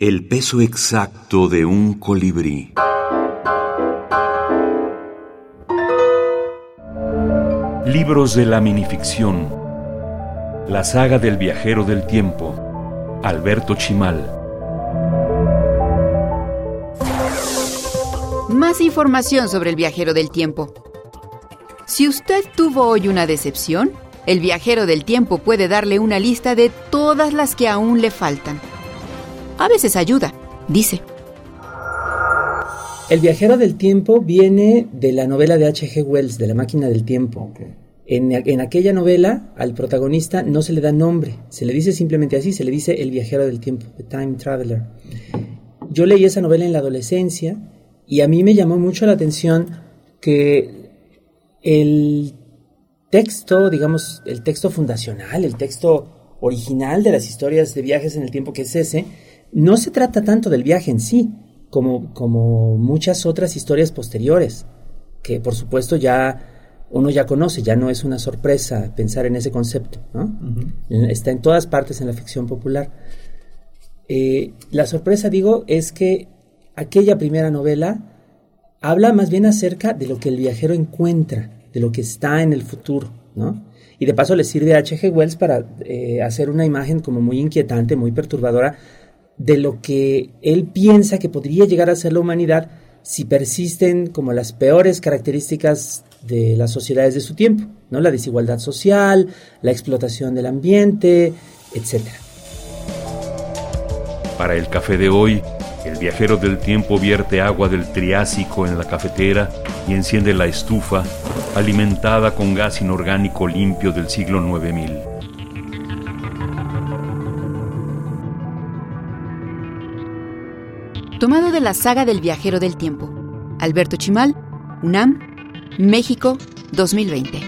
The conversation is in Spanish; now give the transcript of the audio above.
El peso exacto de un colibrí. Libros de la minificción. La saga del viajero del tiempo. Alberto Chimal. Más información sobre el viajero del tiempo. Si usted tuvo hoy una decepción, el viajero del tiempo puede darle una lista de todas las que aún le faltan. A veces ayuda, dice. El viajero del tiempo viene de la novela de H.G. Wells, de La máquina del tiempo. En, en, aquella novela, al protagonista no se le da nombre, se le dice simplemente así, se le dice el viajero del tiempo, The Time Traveler. Yo leí esa novela en la adolescencia y a mí me llamó mucho la atención que el texto, digamos, el texto fundacional, el texto original de las historias de viajes en el tiempo que es ese, no se trata tanto del viaje en sí, como, como muchas otras historias posteriores, que por supuesto ya uno ya conoce, ya no es una sorpresa pensar en ese concepto, Está en todas partes en la ficción popular. Eh, la sorpresa, digo, es que aquella primera novela habla más bien acerca de lo que el viajero encuentra, de lo que está en el futuro, ¿no? Y de paso le sirve a H.G. Wells para eh, hacer una imagen como muy inquietante, muy perturbadora de lo que él piensa que podría llegar a ser la humanidad si persisten como las peores características de las sociedades de su tiempo, ¿no? La desigualdad social, la explotación del ambiente, etc. Para el café de hoy, el viajero del tiempo vierte agua del Triásico en la cafetera y enciende la estufa, alimentada con gas inorgánico limpio del siglo 9000. Tomado de la saga del viajero del tiempo. Alberto Chimal, UNAM, México, 2020.